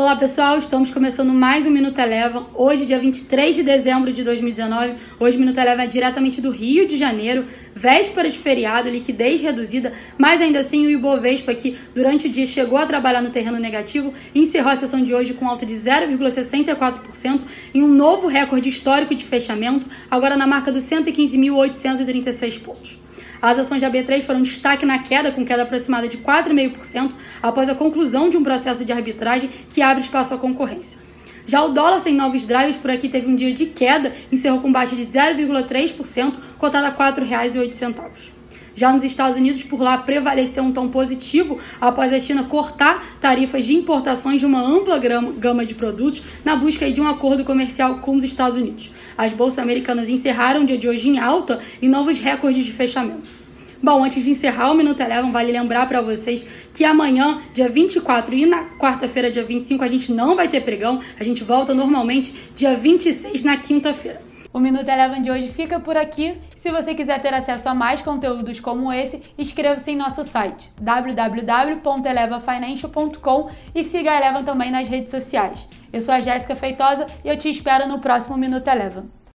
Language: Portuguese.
Olá pessoal, estamos começando mais um Minuto Eleva. Hoje, dia 23 de dezembro de 2019. Hoje, o Minuto Eleva é diretamente do Rio de Janeiro, véspera de feriado, liquidez reduzida, mas ainda assim o Ibovespa, que durante o dia chegou a trabalhar no terreno negativo, encerrou a sessão de hoje com alta de 0,64% em um novo recorde histórico de fechamento, agora na marca dos 115.836 pontos. As ações da B3 foram destaque na queda, com queda aproximada de 4,5% após a conclusão de um processo de arbitragem que abre espaço à concorrência. Já o dólar sem novos drivers por aqui teve um dia de queda, encerrou com baixa de 0,3%, cotada a R$ 4,08. Já nos Estados Unidos, por lá prevaleceu um tom positivo após a China cortar tarifas de importações de uma ampla gama de produtos na busca de um acordo comercial com os Estados Unidos. As bolsas americanas encerraram o dia de hoje em alta e novos recordes de fechamento. Bom, antes de encerrar o Minuto Eleven, vale lembrar para vocês que amanhã, dia 24 e na quarta-feira, dia 25, a gente não vai ter pregão, a gente volta normalmente dia 26 na quinta-feira. O Minuto Eleven de hoje fica por aqui. Se você quiser ter acesso a mais conteúdos como esse, inscreva-se em nosso site www.elevafinancial.com e siga a Eleven também nas redes sociais. Eu sou a Jéssica Feitosa e eu te espero no próximo Minuto Eleven.